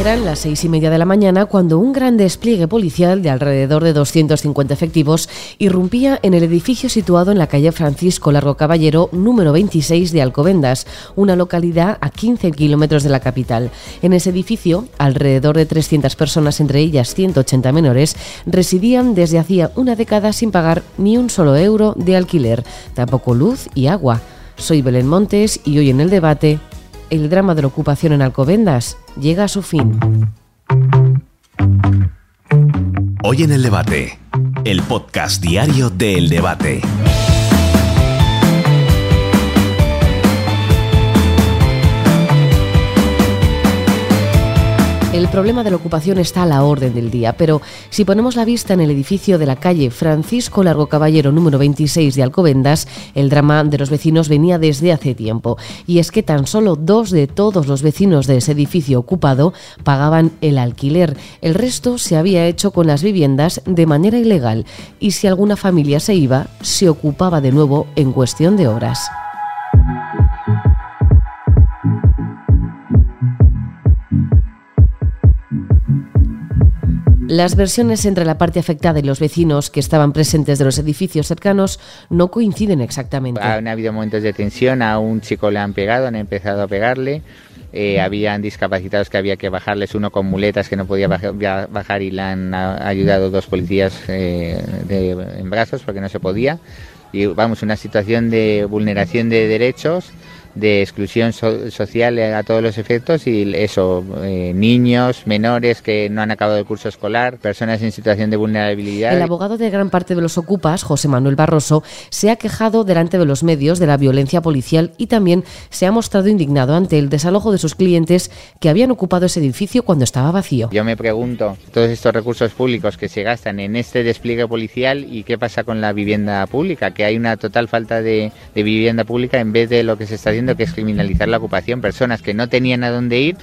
Eran las seis y media de la mañana cuando un gran despliegue policial de alrededor de 250 efectivos irrumpía en el edificio situado en la calle Francisco Largo Caballero, número 26 de Alcobendas, una localidad a 15 kilómetros de la capital. En ese edificio, alrededor de 300 personas, entre ellas 180 menores, residían desde hacía una década sin pagar ni un solo euro de alquiler, tampoco luz y agua. Soy Belén Montes y hoy en el debate el drama de la ocupación en Alcobendas llega a su fin. Hoy en el debate, el podcast diario de El Debate. El problema de la ocupación está a la orden del día, pero si ponemos la vista en el edificio de la calle Francisco Largo Caballero número 26 de Alcobendas, el drama de los vecinos venía desde hace tiempo. Y es que tan solo dos de todos los vecinos de ese edificio ocupado pagaban el alquiler. El resto se había hecho con las viviendas de manera ilegal y si alguna familia se iba, se ocupaba de nuevo en cuestión de horas. Las versiones entre la parte afectada y los vecinos que estaban presentes de los edificios cercanos no coinciden exactamente. Han habido momentos de tensión, a un chico le han pegado, han empezado a pegarle. Eh, habían discapacitados que había que bajarles, uno con muletas que no podía bajar y le han ayudado dos policías eh, en brazos porque no se podía. Y vamos, una situación de vulneración de derechos de exclusión social a todos los efectos y eso, eh, niños, menores que no han acabado el curso escolar, personas en situación de vulnerabilidad. El abogado de gran parte de los ocupas, José Manuel Barroso, se ha quejado delante de los medios de la violencia policial y también se ha mostrado indignado ante el desalojo de sus clientes que habían ocupado ese edificio cuando estaba vacío. Yo me pregunto, todos estos recursos públicos que se gastan en este despliegue policial y qué pasa con la vivienda pública, que hay una total falta de, de vivienda pública en vez de lo que se está haciendo que es criminalizar la ocupación, personas que no tenían a dónde ir,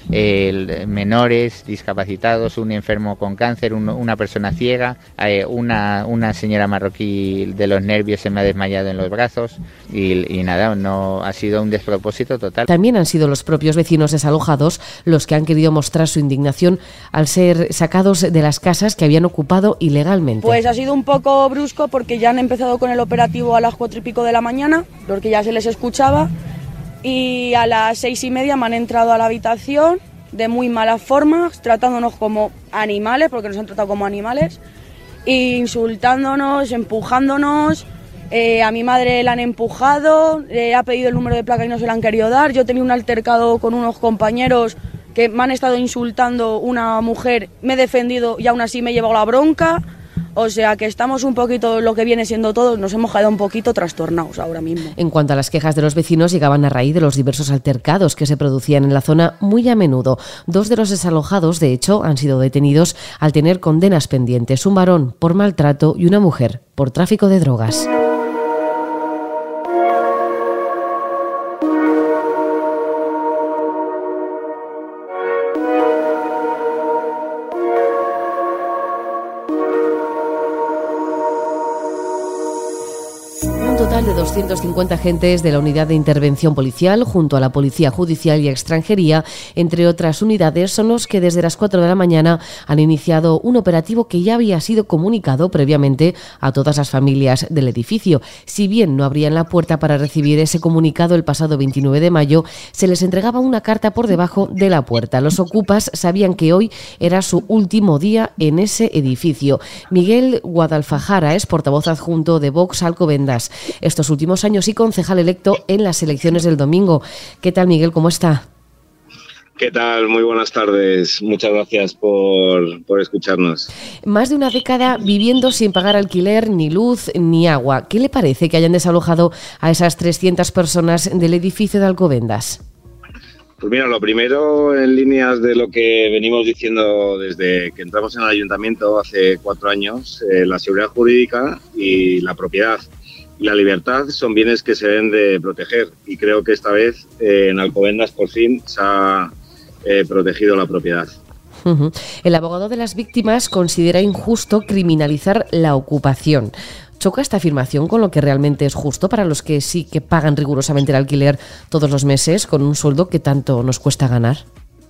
menores, discapacitados, un enfermo con cáncer, una persona ciega, eh, una, una señora marroquí de los nervios se me ha desmayado en los brazos y, nada, no ha sido un despropósito total. También han sido los propios vecinos desalojados los que han querido mostrar su indignación al ser sacados de las casas que habían ocupado ilegalmente. Pues ha sido un poco brusco porque ya han empezado con el operativo a las cuatro y pico de la mañana, porque ya se les escuchaba y a las seis y media me han entrado a la habitación de muy mala forma, tratándonos como animales, porque nos han tratado como animales, insultándonos, empujándonos. Eh, a mi madre la han empujado, le ha pedido el número de placa y no se la han querido dar. Yo tenía un altercado con unos compañeros que me han estado insultando una mujer, me he defendido y aún así me he llevado la bronca. O sea que estamos un poquito, lo que viene siendo todo, nos hemos quedado un poquito trastornados ahora mismo. En cuanto a las quejas de los vecinos, llegaban a raíz de los diversos altercados que se producían en la zona muy a menudo. Dos de los desalojados, de hecho, han sido detenidos al tener condenas pendientes, un varón por maltrato y una mujer por tráfico de drogas. Total de 250 agentes de la Unidad de Intervención Policial junto a la Policía Judicial y Extranjería, entre otras unidades, son los que desde las 4 de la mañana han iniciado un operativo que ya había sido comunicado previamente a todas las familias del edificio. Si bien no abrían la puerta para recibir ese comunicado el pasado 29 de mayo, se les entregaba una carta por debajo de la puerta. Los ocupas sabían que hoy era su último día en ese edificio. Miguel Guadalfajara es portavoz adjunto de Vox Alcobendas estos últimos años y concejal electo en las elecciones del domingo. ¿Qué tal, Miguel? ¿Cómo está? ¿Qué tal? Muy buenas tardes. Muchas gracias por, por, escucharnos. Más de una década viviendo sin pagar alquiler, ni luz, ni agua. ¿Qué le parece que hayan desalojado a esas 300 personas del edificio de Alcobendas? Pues mira, lo primero en líneas de lo que venimos diciendo desde que entramos en el ayuntamiento hace cuatro años, eh, la seguridad jurídica y la propiedad la libertad son bienes que se deben de proteger y creo que esta vez eh, en Alcobendas por fin se ha eh, protegido la propiedad. El abogado de las víctimas considera injusto criminalizar la ocupación. ¿Choca esta afirmación con lo que realmente es justo para los que sí que pagan rigurosamente el alquiler todos los meses con un sueldo que tanto nos cuesta ganar?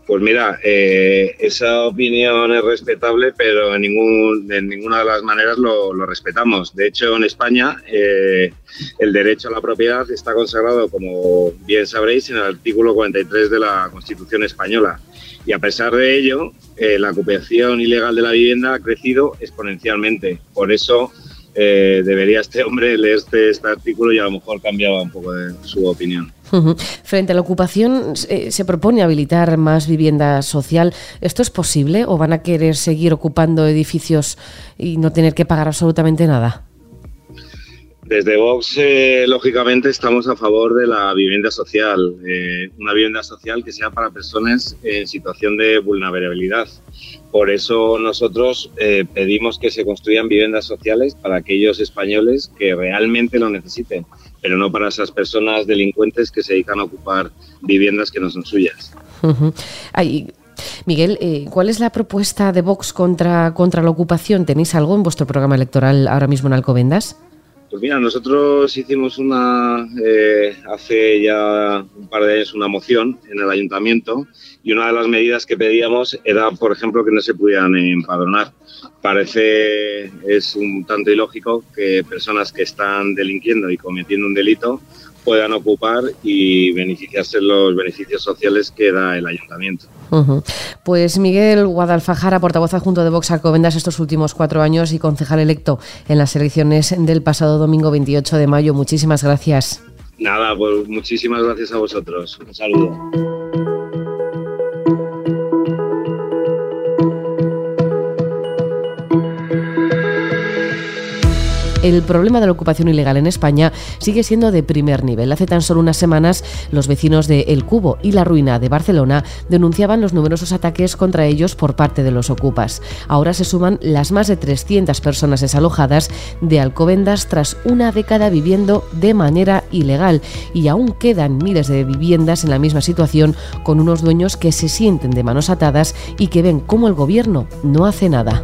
Pues mira, eh, esa opinión es respetable, pero en, ningún, de ninguna de las maneras lo, respetamos. De hecho, en España eh, el derecho a la propiedad está consagrado, como bien sabréis, en el artículo 43 de la Constitución española. Y a pesar de ello, eh, la ocupación ilegal de la vivienda ha crecido exponencialmente. Por eso debería este hombre leer este, este artículo y a lo mejor cambiaba un poco de su opinión. Frente a la ocupación, eh, se propone habilitar más vivienda social. ¿Esto es posible o van a querer seguir ocupando edificios y no tener que pagar absolutamente nada? Desde Vox, eh, lógicamente, estamos a favor de la vivienda social, eh, una vivienda social que sea para personas en situación de vulnerabilidad. Por eso nosotros pedimos que se construyan viviendas sociales para aquellos españoles que realmente lo necesiten pero no para esas personas delincuentes que se dedican a ocupar viviendas que no son suyas. Miguel, eh, ¿cuál es la propuesta de Vox contra, contra la ocupación? ¿Tenéis algo en vuestro programa electoral ahora mismo en Alcobendas? Pues mira, nosotros hicimos una eh, hace ya un par de años una moción en el ayuntamiento y una de las medidas que pedíamos era, por ejemplo, que no se pudieran empadronar. Parece es un tanto ilógico que personas que están delinquiendo y cometiendo un delito puedan ocupar y beneficiarse los beneficios sociales que da el ayuntamiento. Pues Miguel Guadalfajara, portavoz adjunto de Vox Alcobendas estos últimos cuatro años y concejal electo en las elecciones del pasado domingo 28 de mayo. Muchísimas gracias. Nada, pues muchísimas gracias a vosotros. Un saludo. El problema de la ocupación ilegal en España sigue siendo de primer nivel. Hace tan solo unas semanas, los vecinos de El Cubo y La Ruina de Barcelona denunciaban los numerosos ataques contra ellos por parte de los ocupas. Ahora se suman las más de 300 personas desalojadas de Alcobendas tras una década viviendo de manera ilegal y aún quedan miles de viviendas en la misma situación con unos dueños que se sienten de manos atadas y que ven cómo el gobierno no hace nada.